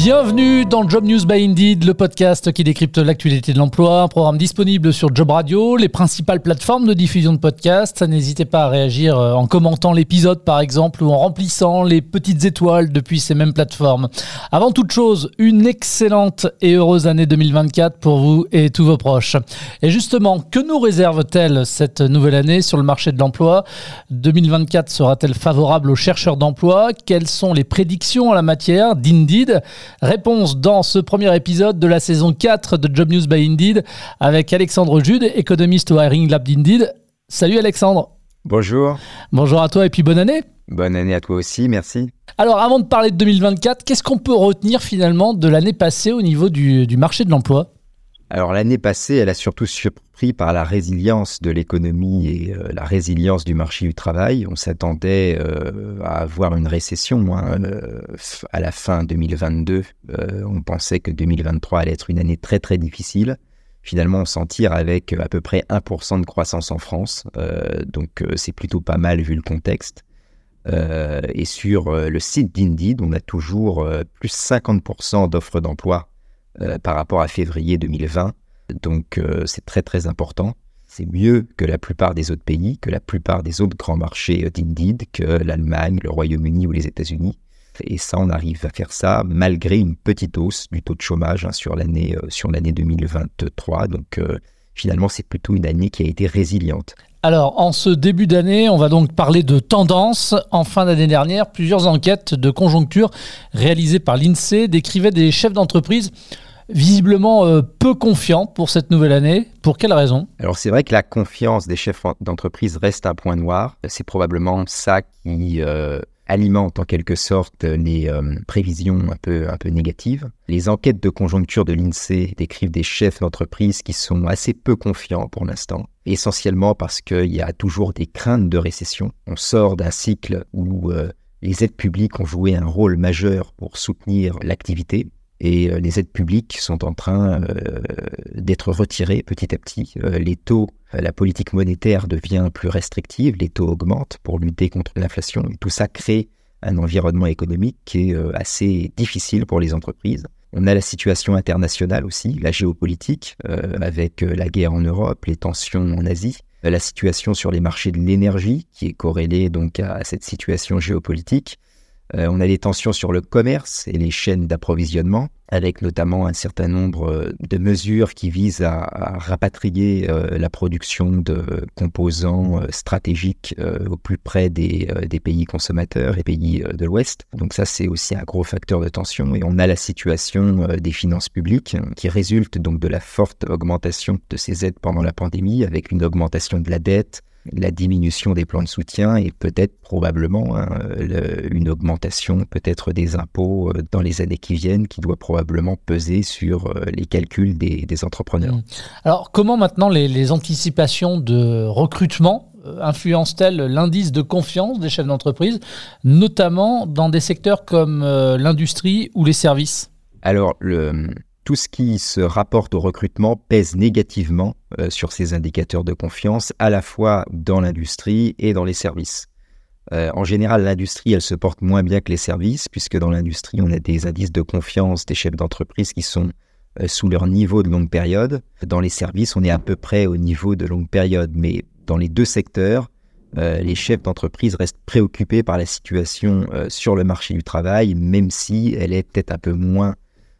Bienvenue dans Job News by Indeed, le podcast qui décrypte l'actualité de l'emploi, un programme disponible sur Job Radio, les principales plateformes de diffusion de podcasts. N'hésitez pas à réagir euh, en commentant l'épisode par exemple ou en remplissant les petites étoiles depuis ces mêmes plateformes. Avant toute chose, une excellente et heureuse année 2024 pour vous et tous vos proches. Et justement, que nous réserve-t-elle cette nouvelle année sur le marché de l'emploi? 2024 sera-t-elle favorable aux chercheurs d'emploi? Quelles sont les prédictions en la matière d'Indeed? Réponse dans ce premier épisode de la saison 4 de Job News by Indeed avec Alexandre Jude, économiste au Hiring Lab d'Indeed. Salut Alexandre. Bonjour. Bonjour à toi et puis bonne année. Bonne année à toi aussi, merci. Alors avant de parler de 2024, qu'est-ce qu'on peut retenir finalement de l'année passée au niveau du, du marché de l'emploi? Alors l'année passée, elle a surtout surpris par la résilience de l'économie et euh, la résilience du marché du travail. On s'attendait euh, à avoir une récession hein, euh, à la fin 2022. on pensait que 2023 allait être une année très très difficile. Finalement, on s'en tire avec à peu près 1% de croissance en France. donc c'est plutôt pas mal vu le contexte. et sur le site d'Indeed, on a toujours plus 50% d'offres d'emploi euh, par rapport à février 2020. Donc euh, c'est très très important. C'est mieux que la plupart des autres pays, que la plupart des autres grands marchés euh, d'Indeed, que l'Allemagne, le Royaume-Uni ou les États-Unis. Et ça, on arrive à faire ça malgré une petite hausse du taux de chômage hein, sur l'année sur l'année 2023. Donc finalement, c'est plutôt une année qui a été résiliente. Alors, en ce début d'année, on va donc parler de tendance. En fin d'année dernière, plusieurs enquêtes de conjoncture réalisées par l'INSEE décrivaient des chefs d'entreprise visiblement euh, peu confiant pour cette nouvelle année. Pour quelle raison? Alors c'est vrai que la confiance des chefs d'entreprise reste un point noir. C'est probablement ça qui euh, alimente en quelque sorte les euh, prévisions un peu, un peu négatives. Les enquêtes de conjoncture de l'INSEE décrivent des chefs d'entreprise qui sont assez peu confiants pour l'instant, essentiellement parce qu'il y a toujours des craintes de récession. On sort d'un cycle où les aides publiques ont joué un rôle majeur pour soutenir l'activité et euh, les aides publiques sont en train euh, d'être retirées petit à petit. Euh, les taux, la politique monétaire devient plus restrictive, les taux augmentent pour lutter contre l'inflation. Tout ça crée un environnement économique qui est assez difficile pour les entreprises. On a la situation internationale aussi, la géopolitique, avec la guerre en Europe, les tensions en Asie, la situation sur les marchés de l'énergie qui est corrélée donc à cette situation géopolitique, on a des tensions sur le commerce et les chaînes d'approvisionnement, avec notamment un certain nombre euh, de mesures qui visent à, rapatrier euh, la production de composants stratégiques au plus près des, pays consommateurs et pays de l'Ouest. Donc ça, c'est aussi un gros facteur de tension. Et on a la situation des finances publiques qui résulte donc de la forte augmentation de ces aides pendant la pandémie, avec une augmentation de la dette, la diminution des plans de soutien et peut-être probablement hein, une augmentation peut-être des impôts euh, dans les années qui viennent qui doit probablement peser sur euh, les calculs des, entrepreneurs. Mmh. Alors comment maintenant les, anticipations de recrutement euh, influencent-elles l'indice de confiance des chefs d'entreprise, notamment dans des secteurs comme l'industrie ou les services? Alors, le, tout ce qui se rapporte au recrutement pèse négativement euh, sur ces indicateurs de confiance, à la fois dans l'industrie et dans les services. Euh, en général, l'industrie, elle se porte moins bien que les services, puisque dans l'industrie, on a des indices de confiance des chefs d'entreprise qui sont euh, sous leur niveau de longue période. Dans les services, on est à peu près au niveau de longue période, mais dans les deux secteurs, les chefs d'entreprise restent préoccupés par la situation sur le marché du travail, même si elle est peut-être un peu moins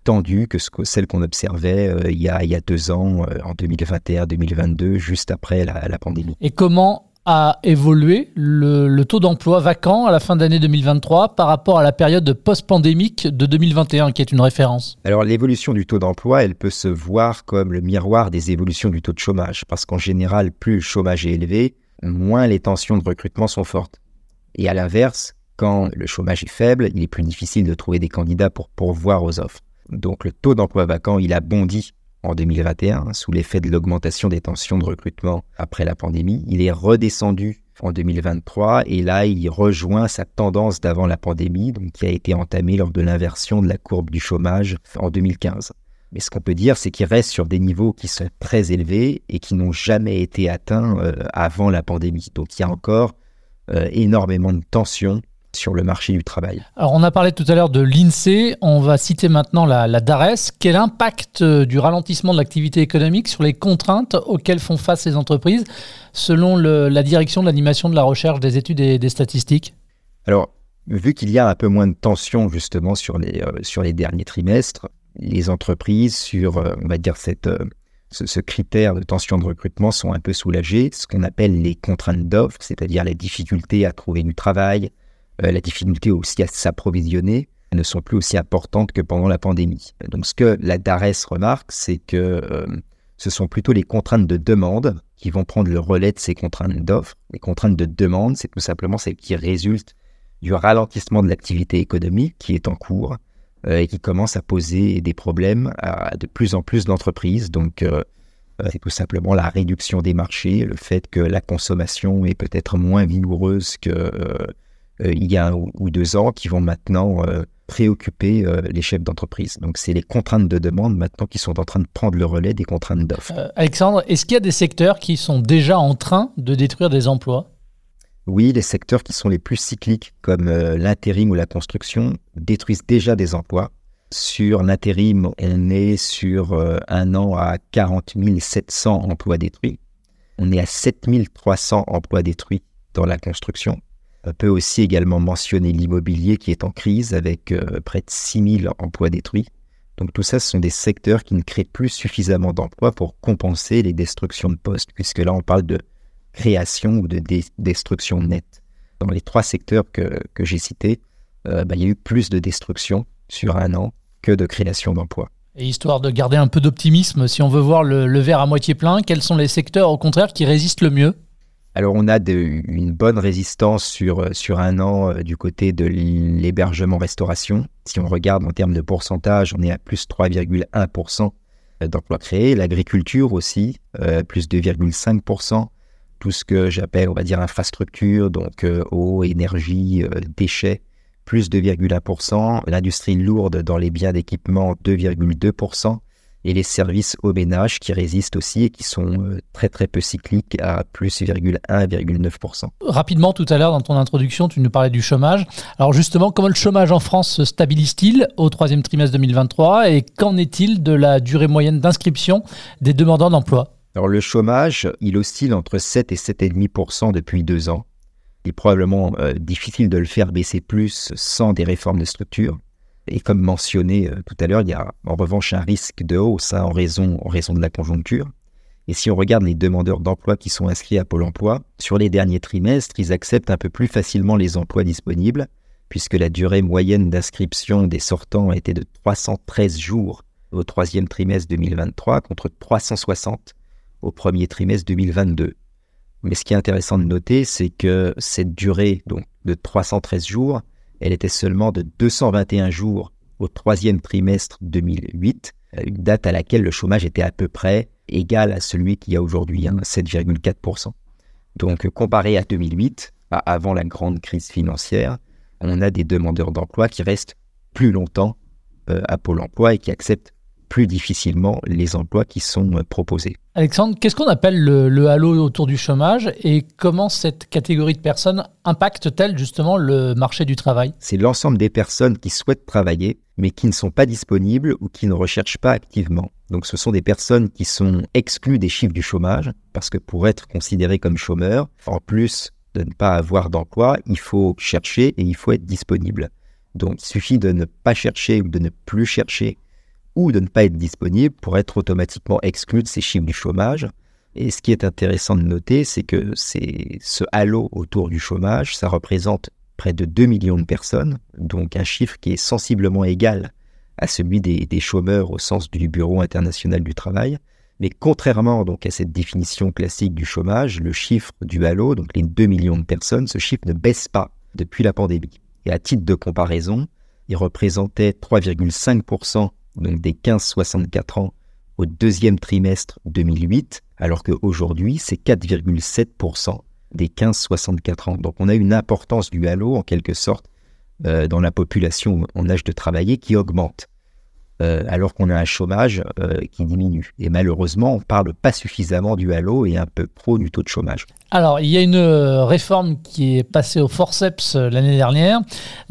tendue que, celle qu'on observait euh, il, y a, il y a deux ans, euh, en 2021-2022, juste après la, pandémie. Et comment a évolué le, taux d'emploi vacant à la fin d'année 2023 par rapport à la période post-pandémique de 2021, qui est une référence? Alors l'évolution du taux d'emploi, elle peut se voir comme le miroir des évolutions du taux de chômage, parce qu'en général, plus le chômage est élevé, moins les tensions de recrutement sont fortes. Et à l'inverse, quand le chômage est faible, il est plus difficile de trouver des candidats pour pourvoir aux offres. Donc le taux d'emploi vacant, il a bondi en 2021 sous l'effet de l'augmentation des tensions de recrutement après la pandémie. Il est redescendu en 2023 et là il rejoint sa tendance d'avant la pandémie, donc qui a été entamée lors de l'inversion de la courbe du chômage en 2015. Mais ce qu'on peut dire, c'est qu'ils restent sur des niveaux qui sont très élevés et qui n'ont jamais été atteints euh, avant la pandémie. Donc il y a encore euh, énormément de tensions sur le marché du travail. Alors on a parlé tout à l'heure de l'INSEE, on va citer maintenant la, la DARES. Quel impact euh, du ralentissement de l'activité économique sur les contraintes auxquelles font face les entreprises selon la direction de l'animation de la recherche, des études et des statistiques? Alors, vu qu'il y a un peu moins de tension justement sur les, euh, sur les derniers trimestres, les entreprises sur, euh, on va dire, cette, ce, ce, critère de tension de recrutement sont un peu soulagées, ce qu'on appelle les contraintes d'offres, c'est-à-dire les difficultés à trouver du travail, la difficulté aussi à s'approvisionner ne sont plus aussi importantes que pendant la pandémie. Donc ce que la DARES remarque, c'est que euh, ce sont plutôt les contraintes de demande qui vont prendre le relais de ces contraintes d'offres. Les contraintes de demande, c'est tout simplement celles qui résultent du ralentissement de l'activité économique qui est en cours euh, et qui commence à poser des problèmes à de plus en plus d'entreprises. Donc c'est tout simplement la réduction des marchés, le fait que la consommation est peut-être moins vigoureuse que euh, il y a un ou deux ans qui vont maintenant euh, préoccuper euh, les chefs d'entreprise. Donc c'est les contraintes de demande maintenant qui sont en train de prendre le relais des contraintes d'offres. Alexandre, est-ce qu'il y a des secteurs qui sont déjà en train de détruire des emplois? Oui, les secteurs qui sont les plus cycliques, comme l'intérim ou la construction, détruisent déjà des emplois. Sur l'intérim, on est sur un an à 40 700 emplois détruits. On est à 7 300 emplois détruits dans la construction. On peut aussi également mentionner l'immobilier qui est en crise avec euh, près de 6000 emplois détruits. Donc tout ça, ce sont des secteurs qui ne créent plus suffisamment d'emplois pour compenser les destructions de postes, puisque là, on parle de création ou de destruction nette. Dans les trois secteurs que, j'ai cités, euh, bah, il y a eu plus de destruction sur un an que de création d'emplois. Et histoire de garder un peu d'optimisme, si on veut voir le verre à moitié plein, quels sont les secteurs au contraire qui résistent le mieux? Alors on a une bonne résistance sur, euh, un an euh, du côté de l'hébergement-restauration. Si on regarde en termes de pourcentage, on est à plus 3,1% d'emplois créés. L'agriculture aussi, euh, plus 2,5%. Tout ce que j'appelle, on va dire, infrastructure, donc eau, énergie, déchets, plus 2,1%. L'industrie lourde dans les biens d'équipement, 2,2% et les services au ménage qui résistent aussi et qui sont euh, très très peu cycliques à plus 1,9%. Rapidement, tout à l'heure dans ton introduction, tu nous parlais du chômage. Alors justement, comment le chômage en France se stabilise-t-il au troisième trimestre 2023 et qu'en est-il de la durée moyenne d'inscription des demandeurs d'emploi? Alors le chômage, il oscille entre 7 et 7,5% depuis deux ans. Il est probablement euh, difficile de le faire baisser plus sans des réformes de structure. Et comme mentionné euh, tout à l'heure, il y a en revanche un risque de hausse hein, en, raison, de la conjoncture. Et si on regarde les demandeurs d'emploi qui sont inscrits à Pôle emploi, sur les derniers trimestres, ils acceptent un peu plus facilement les emplois disponibles, puisque la durée moyenne d'inscription des sortants était de 313 jours au troisième trimestre 2023 contre 360 au premier trimestre 2022. Mais ce qui est intéressant de noter, c'est que cette durée donc, de 313 jours elle était seulement de 221 jours au troisième trimestre 2008, une date à laquelle le chômage était à peu près égal à celui qu'il y a aujourd'hui, 7,4%. Hein, Donc comparé à 2008, avant la grande crise financière, on a des demandeurs d'emploi qui restent plus longtemps euh, à Pôle Emploi et qui acceptent plus difficilement les emplois qui sont euh, proposés. Alexandre, qu'est-ce qu'on appelle le, halo autour du chômage et comment cette catégorie de personnes impacte-t-elle justement le marché du travail? C'est l'ensemble des personnes qui souhaitent travailler mais qui ne sont pas disponibles ou qui ne recherchent pas activement. Donc ce sont des personnes qui sont exclues des chiffres du chômage parce que pour être considéré comme chômeur, en plus de ne pas avoir d'emploi, il faut chercher et il faut être disponible. Donc il suffit de ne pas chercher ou de ne plus chercher ou de ne pas être disponible pour être automatiquement exclu de ces chiffres du chômage. Et ce qui est intéressant de noter, c'est que ce halo autour du chômage, ça représente près de 2 millions de personnes, donc un chiffre qui est sensiblement égal à celui des, des chômeurs au sens du Bureau international du travail. Mais contrairement donc à cette définition classique du chômage, le chiffre du halo, donc les 2 millions de personnes, ce chiffre ne baisse pas depuis la pandémie. Et à titre de comparaison, il représentait 3,5% donc des 15-64 ans au deuxième trimestre 2008, alors qu'aujourd'hui, c'est 4,7% des 15-64 ans. Donc on a une importance du halo, en quelque sorte, euh, dans la population en âge de travailler qui augmente. Euh, alors qu'on a un chômage euh, qui diminue. Et malheureusement, on parle pas suffisamment du halo et un peu pro du taux de chômage. Alors, il y a une euh, réforme qui est passée au forceps l'année dernière.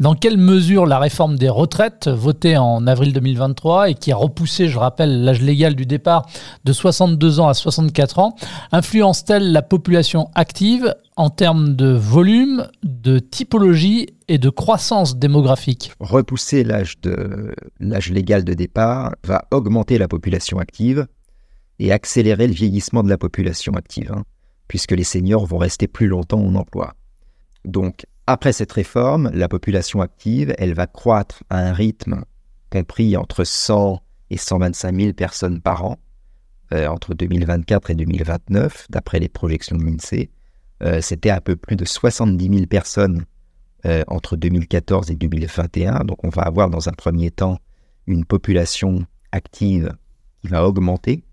Dans quelle mesure la réforme des retraites, votée en avril 2023 et qui a repoussé, je rappelle, l'âge légal du départ de 62 ans à 64 ans, influence-t-elle la population active en termes de volume, de typologie et de croissance démographique Repousser l'âge, légal de départ va augmenter la population active et accélérer le vieillissement de la population active, hein, puisque les seniors vont rester plus longtemps en emploi. Donc, après cette réforme, la population active, elle va croître à un rythme compris entre 100 et 125 000 personnes par an, euh, entre 2024 et 2029, d'après les projections de l'INSEE euh, c'était un peu plus de 70 000 personnes euh, entre 2014 et 2021. Donc on va avoir dans un premier temps une population active qui va augmenter.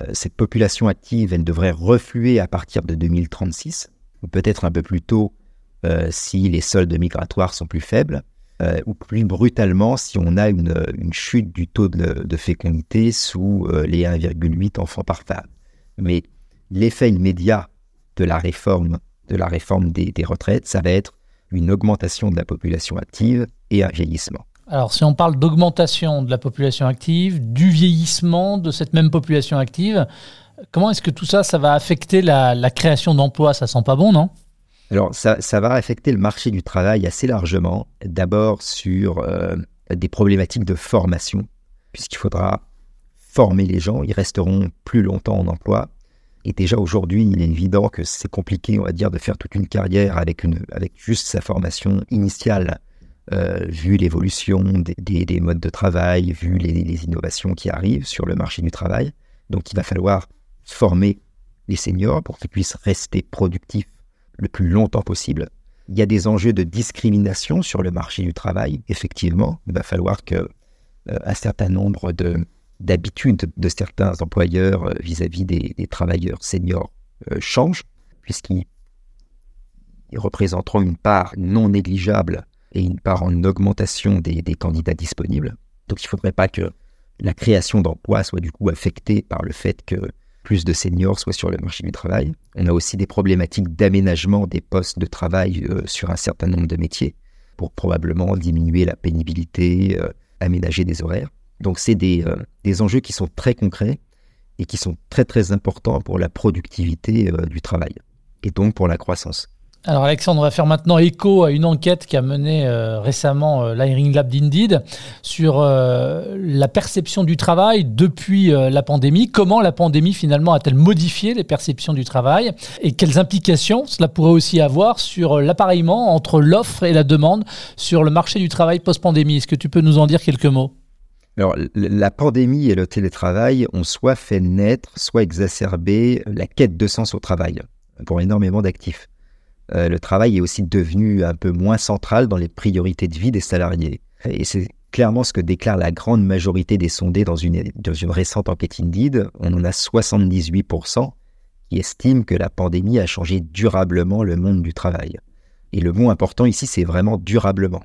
Euh, cette population active, elle devrait refluer à partir de 2036, ou peut-être un peu plus tôt si les soldes migratoires sont plus faibles, ou plus brutalement si on a une, chute du taux de, de fécondité sous les 1,8 enfants par femme. Mais l'effet immédiat de la réforme, de la réforme des, retraites, ça va être une augmentation de la population active et un vieillissement. Alors, si on parle d'augmentation de la population active, du vieillissement de cette même population active, comment est-ce que tout ça, ça va affecter la, création d'emplois? Ça sent pas bon, non? Alors, ça, va affecter le marché du travail assez largement. D'abord sur euh, des problématiques de formation, puisqu'il faudra former les gens, ils resteront plus longtemps en emploi. Et déjà aujourd'hui, il est évident que c'est compliqué, on va dire, de faire toute une carrière avec, une, avec juste sa formation initiale, euh, vu l'évolution des, des, modes de travail, vu les, les, innovations qui arrivent sur le marché du travail. Donc il va falloir former les seniors pour qu'ils puissent rester productifs le plus longtemps possible. Il y a des enjeux de discrimination sur le marché du travail, effectivement. Il va falloir que euh, un certain nombre de, d'habitude de certains employeurs euh, vis-à-vis des, travailleurs seniors euh, change, puisqu'ils représenteront une part non négligeable et une part en augmentation des, candidats disponibles. Donc il ne faudrait pas que la création d'emplois soit du coup affectée par le fait que plus de seniors soient sur le marché du travail. On a aussi des problématiques d'aménagement des postes de travail euh, sur un certain nombre de métiers pour probablement diminuer la pénibilité, aménager des horaires. Donc c'est euh, des, enjeux qui sont très concrets et qui sont très très importants pour la productivité euh, du travail et donc pour la croissance. Alors Alexandre, on va faire maintenant écho à une enquête qu'a menée euh, récemment l'Hiring Lab d'Indeed sur la perception du travail depuis la pandémie. Comment la pandémie finalement a-t-elle modifié les perceptions du travail et quelles implications cela pourrait aussi avoir sur l'appareillement entre l'offre et la demande sur le marché du travail post-pandémie? Est-ce que tu peux nous en dire quelques mots? Alors, la pandémie et le télétravail ont soit fait naître, soit exacerbé la quête de sens au travail pour énormément d'actifs. Euh, le travail est aussi devenu un peu moins central dans les priorités de vie des salariés. Et c'est clairement ce que déclare la grande majorité des sondés dans une, dans une récente enquête Indeed. On en a 78% qui estiment que la pandémie a changé durablement le monde du travail. Et le mot important ici, c'est vraiment durablement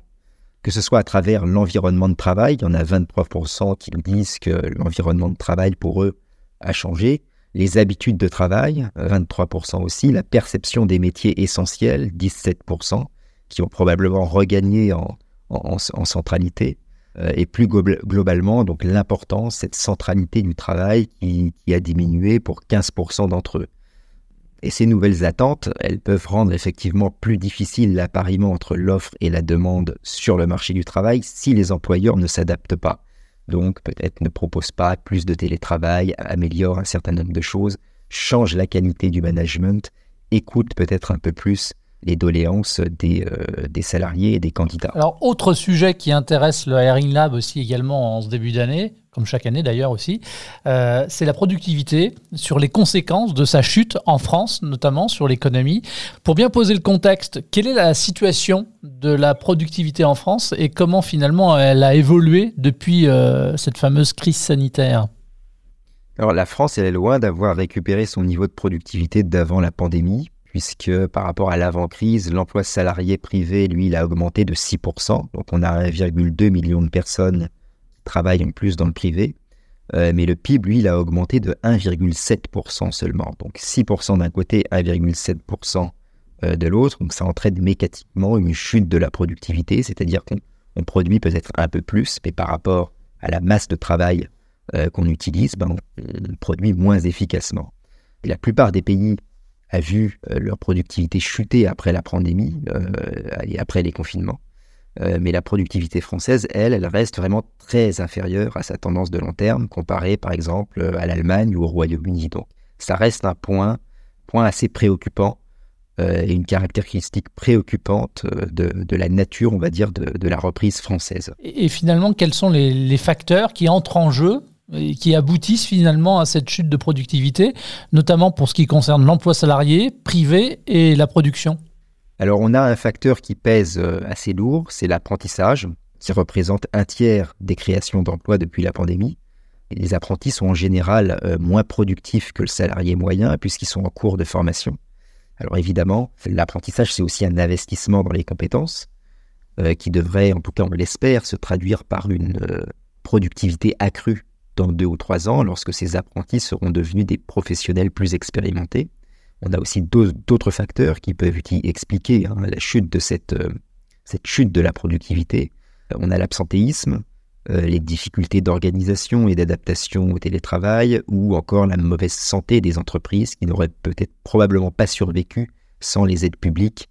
que ce soit à travers l'environnement de travail, il y en a 23% qui disent que l'environnement de travail pour eux a changé, les habitudes de travail, 23% aussi, la perception des métiers essentiels, 17%, qui ont probablement regagné en, centralité, euh, et plus globalement, donc l'importance, cette centralité du travail qui a diminué pour 15% d'entre eux. Et ces nouvelles attentes, elles peuvent rendre effectivement plus difficile l'appariement entre l'offre et la demande sur le marché du travail si les employeurs ne s'adaptent pas. Donc peut-être ne proposent pas plus de télétravail, améliorent un certain nombre de choses, changent la qualité du management, écoutent peut-être un peu plus les doléances des, euh, des, salariés et des candidats. Alors, autre sujet qui intéresse le Hiring Lab aussi également en ce début d'année, comme chaque année d'ailleurs aussi, euh, c'est la productivité sur les conséquences de sa chute en France, notamment sur l'économie. Pour bien poser le contexte, quelle est la situation de la productivité en France et comment finalement elle a évolué depuis euh, cette fameuse crise sanitaire? Alors la France, elle est loin d'avoir récupéré son niveau de productivité d'avant la pandémie puisque par rapport à l'avant-crise, l'emploi salarié privé, lui, il a augmenté de 6%. Donc on a 1,2 million de personnes qui travail en plus dans le privé. mais le PIB, lui, il a augmenté de 1,7% seulement. Donc 6% d'un côté, 1,7% de l'autre. Donc ça entraîne mécaniquement une chute de la productivité, c'est-à-dire qu'on produit peut-être un peu plus, mais par rapport à la masse de travail qu'on utilise, ben, on produit moins efficacement. Et la plupart des pays a vu euh, leur productivité chuter après la pandémie euh, et après les confinements. Euh, mais la productivité française, elle, elle reste vraiment très inférieure à sa tendance de long terme, comparée par exemple à l'Allemagne ou au Royaume-Uni. Donc ça reste un point, point assez préoccupant et une caractéristique préoccupante de, la nature, on va dire, de, la reprise française. Et, finalement, quels sont les, les facteurs qui entrent en jeu et qui aboutissent finalement à cette chute de productivité, notamment pour ce qui concerne l'emploi salarié, privé et la production Alors on a un facteur qui pèse euh, assez lourd, c'est l'apprentissage, qui représente un tiers des créations d'emplois depuis la pandémie. les apprentis sont en général euh, moins productifs que le salarié moyen puisqu'ils sont en cours de formation. Alors évidemment, l'apprentissage, c'est aussi un investissement dans les compétences euh, qui devrait, en tout cas on l'espère, se traduire par une productivité accrue dans deux ou trois ans, lorsque ces apprentis seront devenus des professionnels plus expérimentés. On a aussi d'autres facteurs qui peuvent expliquer hein, la chute de cette, euh, cette chute de la productivité. Euh, on a l'absentéisme, euh, les difficultés d'organisation et d'adaptation au télétravail, ou encore la mauvaise santé des entreprises qui n'auraient peut-être probablement pas survécu sans les aides publiques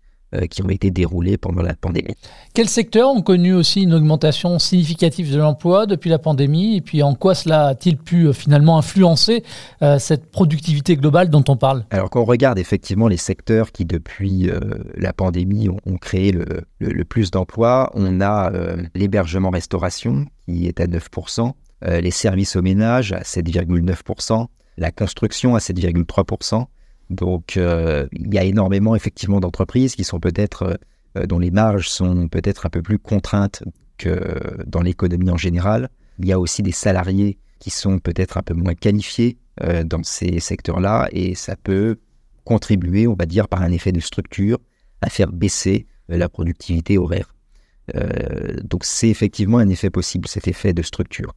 qui ont été déroulés pendant la pandémie. Quels secteurs ont connu aussi une augmentation significative de l'emploi depuis la pandémie Et puis en quoi cela a-t-il pu euh, finalement influencer euh, cette productivité globale dont on parle? Alors quand on regarde effectivement les secteurs qui depuis la pandémie ont, créé le, plus d'emplois, on a l'hébergement-restauration qui est à 9%, les services au ménage à 7,9%, la construction à 7,3%, donc, euh, il y a énormément effectivement d'entreprises qui sont peut-être euh, dont les marges sont peut-être un peu plus contraintes que dans l'économie en général. Il y a aussi des salariés qui sont peut-être un peu moins qualifiés euh, dans ces secteurs-là et ça peut contribuer, on va dire, par un effet de structure à faire baisser la productivité horaire. donc c'est effectivement un effet possible, cet effet de structure.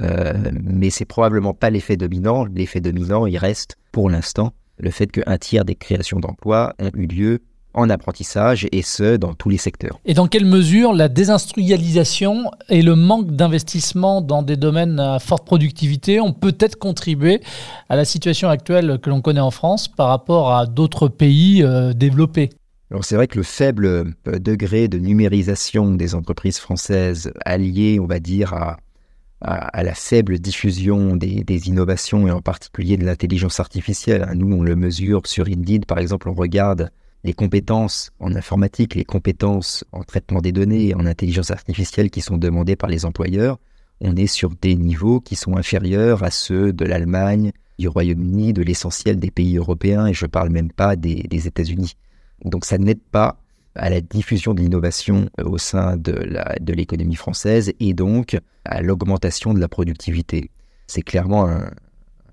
mais c'est probablement pas l'effet dominant. L'effet dominant, il reste pour l'instant le fait qu'un tiers des créations d'emplois ont eu lieu en apprentissage et ce, dans tous les secteurs. Et dans quelle mesure la désindustrialisation et le manque d'investissement dans des domaines à forte productivité ont peut-être contribué à la situation actuelle que l'on connaît en France par rapport à d'autres pays euh, développés? Alors c'est vrai que le faible euh, degré de numérisation des entreprises françaises allié, on va dire, à à, la faible diffusion des, innovations et en particulier de l'intelligence artificielle. Nous, on le mesure sur Indeed, par exemple, on regarde les compétences en informatique, les compétences en traitement des données en intelligence artificielle qui sont demandées par les employeurs. On est sur des niveaux qui sont inférieurs à ceux de l'Allemagne, du Royaume-Uni, de l'essentiel des pays européens, et je ne parle même pas des, des États-Unis. Donc ça n'aide pas à la diffusion de l'innovation euh, au sein de l'économie française et donc à l'augmentation de la productivité. C'est clairement un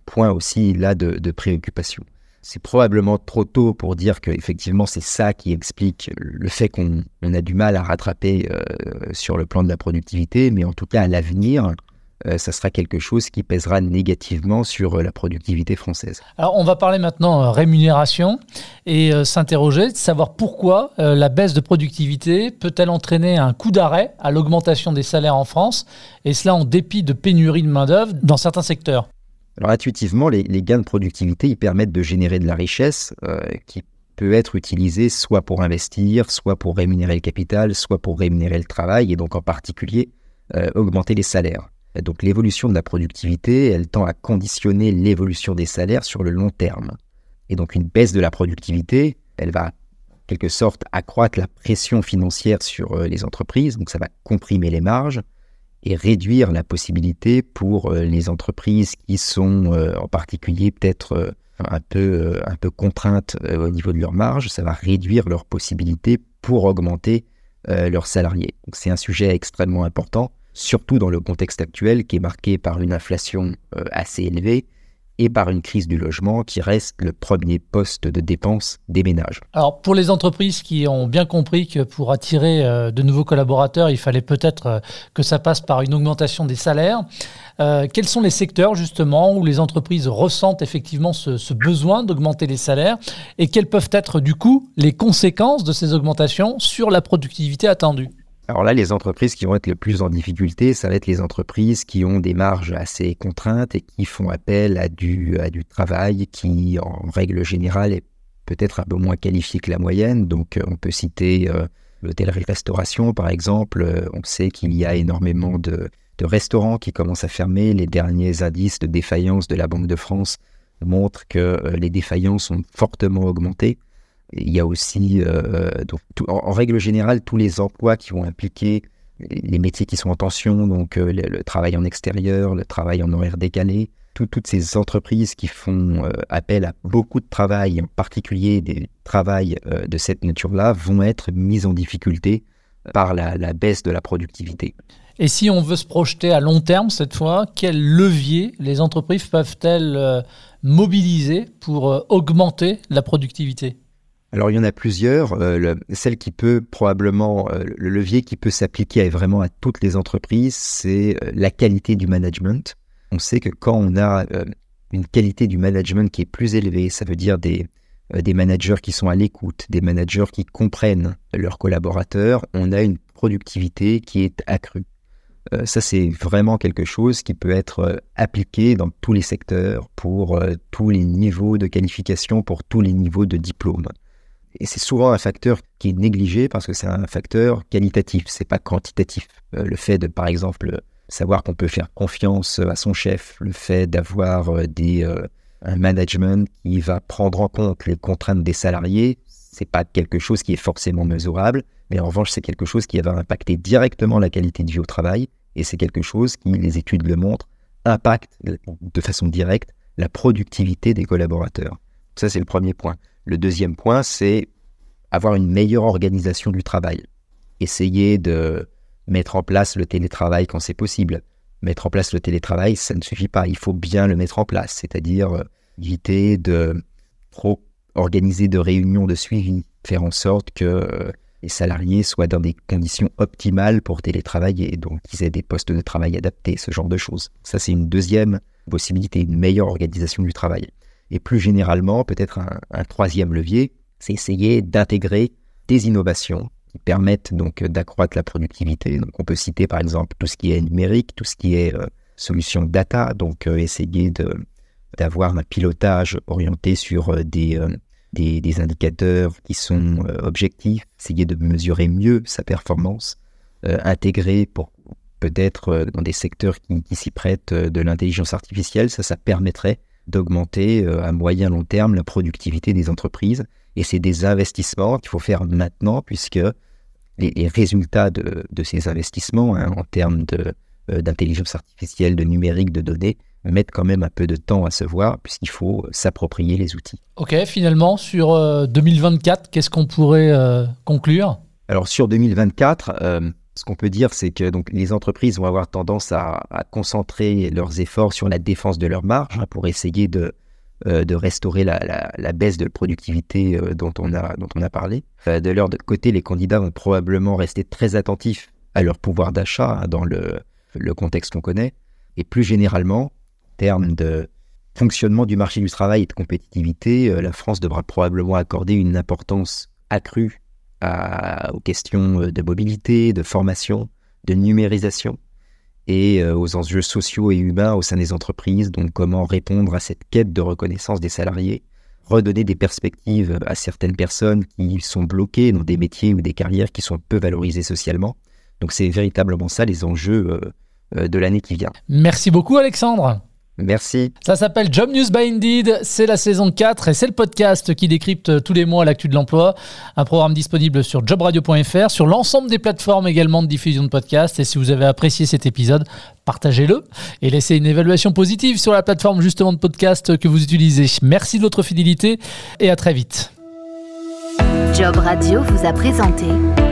point aussi là de, préoccupation. C'est probablement trop tôt pour dire que effectivement c'est ça qui explique le fait qu'on a du mal à rattraper euh, sur le plan de la productivité, mais en tout cas à l'avenir, ça sera quelque chose qui pèsera négativement sur euh, la productivité française. Alors on va parler maintenant euh, rémunération et s'interroger de savoir pourquoi la baisse de productivité peut-elle entraîner un coup d'arrêt à l'augmentation des salaires en France, et cela en dépit de pénurie de main-d'œuvre dans certains secteurs. Alors intuitivement, les, gains de productivité ils permettent de générer de la richesse qui peut être utilisée soit pour investir, soit pour rémunérer le capital, soit pour rémunérer le travail, et donc en particulier augmenter les salaires. Donc l'évolution de la productivité, elle tend à conditionner l'évolution des salaires sur le long terme. Et donc une baisse de la productivité, elle va quelque sorte accroître la pression financière sur euh, les entreprises, donc ça va comprimer les marges et réduire la possibilité pour euh, les entreprises qui sont euh, en particulier peut-être un peu, un peu contraintes au niveau de leurs marges, ça va réduire leurs possibilités pour augmenter leurs salariés. Donc c'est un sujet extrêmement important surtout dans le contexte actuel qui est marqué par une inflation euh, assez élevée et par une crise du logement qui reste le premier poste de dépense des ménages. Alors pour les entreprises qui ont bien compris que pour attirer euh, de nouveaux collaborateurs, il fallait peut-être euh, que ça passe par une augmentation des salaires, quels sont les secteurs justement où les entreprises ressentent effectivement ce, ce besoin d'augmenter les salaires et quelles peuvent être du coup les conséquences de ces augmentations sur la productivité attendue? Alors là, les entreprises qui vont être le plus en difficulté, ça va être les entreprises qui ont des marges assez contraintes et qui font appel à du, travail qui, en règle générale, est peut-être un peu moins qualifié que la moyenne. Donc, euh, on peut citer euh, l'hôtellerie-restauration, par exemple. Euh, on sait qu'il y a énormément de, de restaurants qui commencent à fermer. Les derniers indices de défaillance de la Banque de France montrent que les défaillances ont fortement augmenté. Il y a aussi, euh, en, règle générale, tous les emplois qui vont impliquer les métiers qui sont en tension, donc euh, le, travail en extérieur, le travail en horaire décalé, toutes ces entreprises qui font euh, appel à beaucoup de travail, en particulier des travails de cette nature-là, vont être mises en difficulté par la, baisse de la productivité. Et si on veut se projeter à long terme cette fois, quels leviers les entreprises peuvent-elles mobiliser pour augmenter la productivité? Alors il y en a plusieurs. Euh, celle qui peut probablement, euh, le levier qui peut s'appliquer vraiment à toutes les entreprises, c'est euh, la qualité du management. On sait que quand on a une qualité du management qui est plus élevée, ça veut dire des, des managers qui sont à l'écoute, des managers qui comprennent leurs collaborateurs, on a une productivité qui est accrue. ça, c'est vraiment quelque chose qui peut être appliqué dans tous les secteurs, pour tous les niveaux de qualification, pour tous les niveaux de diplôme. Et c'est souvent un facteur qui est négligé parce que c'est un facteur qualitatif, c'est pas quantitatif. Euh, le fait de, par exemple, savoir qu'on peut faire confiance à son chef, le fait d'avoir euh, des euh, un management qui va prendre en compte les contraintes des salariés, c'est pas quelque chose qui est forcément mesurable, mais en revanche, c'est quelque chose qui va impacter directement la qualité de vie au travail, et c'est quelque chose qui, les études le montrent, impacte de façon directe la productivité des collaborateurs. Ça, c'est le premier point. Le deuxième point, c'est avoir une meilleure organisation du travail. Essayer de mettre en place le télétravail quand c'est possible. Mettre en place le télétravail, ça ne suffit pas. Il faut bien le mettre en place, c'est-à-dire euh, éviter de trop organiser de réunions de suivi, faire en sorte que euh, les salariés soient dans des conditions optimales pour télétravailler, donc qu'ils aient des postes de travail adaptés, ce genre de choses. Ça, c'est une deuxième possibilité, une meilleure organisation du travail. Et plus généralement, peut-être un, troisième levier, c'est essayer d'intégrer des innovations qui permettent donc d'accroître la productivité. Donc on peut citer par exemple tout ce qui est numérique, tout ce qui est euh, solution data, donc euh, essayer d'avoir un pilotage orienté sur euh, des, indicateurs qui sont objectifs, essayer de mesurer mieux sa performance, intégrer pour peut-être dans des secteurs qui, qui s'y prêtent de l'intelligence artificielle, ça, ça permettrait d'augmenter euh, à moyen long terme la productivité des entreprises. Et c'est des investissements qu'il faut faire maintenant, puisque les, résultats de, ces investissements hein, en termes euh, d'intelligence artificielle, de numérique, de données, mettent quand même un peu de temps à se voir, puisqu'il faut s'approprier les outils. Ok, finalement, sur 2024, euh, qu'est-ce qu'on pourrait conclure? Alors sur 2024, ce qu'on peut dire, c'est que donc, les entreprises vont avoir tendance à, concentrer leurs efforts sur la défense de leur marge hein, pour essayer de, euh, restaurer la, baisse de productivité euh, dont, on a, parlé. Euh, de leur côté, les candidats vont probablement rester très attentifs à leur pouvoir d'achat hein, dans le contexte qu'on connaît. Et plus généralement, en termes de fonctionnement du marché du travail et de compétitivité, la France devra probablement accorder une importance accrue aux questions euh, de mobilité, de formation, de numérisation et euh, aux enjeux sociaux et humains au sein des entreprises, donc comment répondre à cette quête de reconnaissance des salariés, redonner des perspectives à certaines personnes qui sont bloquées dans des métiers ou des carrières qui sont peu valorisées socialement. Donc c'est véritablement ça les enjeux euh, de l'année qui vient. Merci beaucoup Alexandre. Merci. Ça s'appelle Job News by Indeed, c'est la saison 4 et c'est le podcast qui décrypte tous les mois l'actu de l'emploi. Un programme disponible sur jobradio.fr, sur l'ensemble des plateformes également de diffusion de podcasts. Et si vous avez apprécié cet épisode, partagez-le et laissez une évaluation positive sur la plateforme justement de podcast que vous utilisez. Merci de votre fidélité et à très vite. Job Radio vous a présenté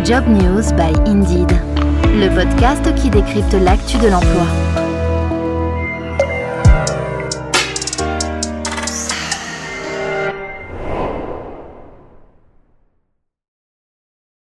Job News by Indeed, le podcast qui décrypte l'actu de l'emploi.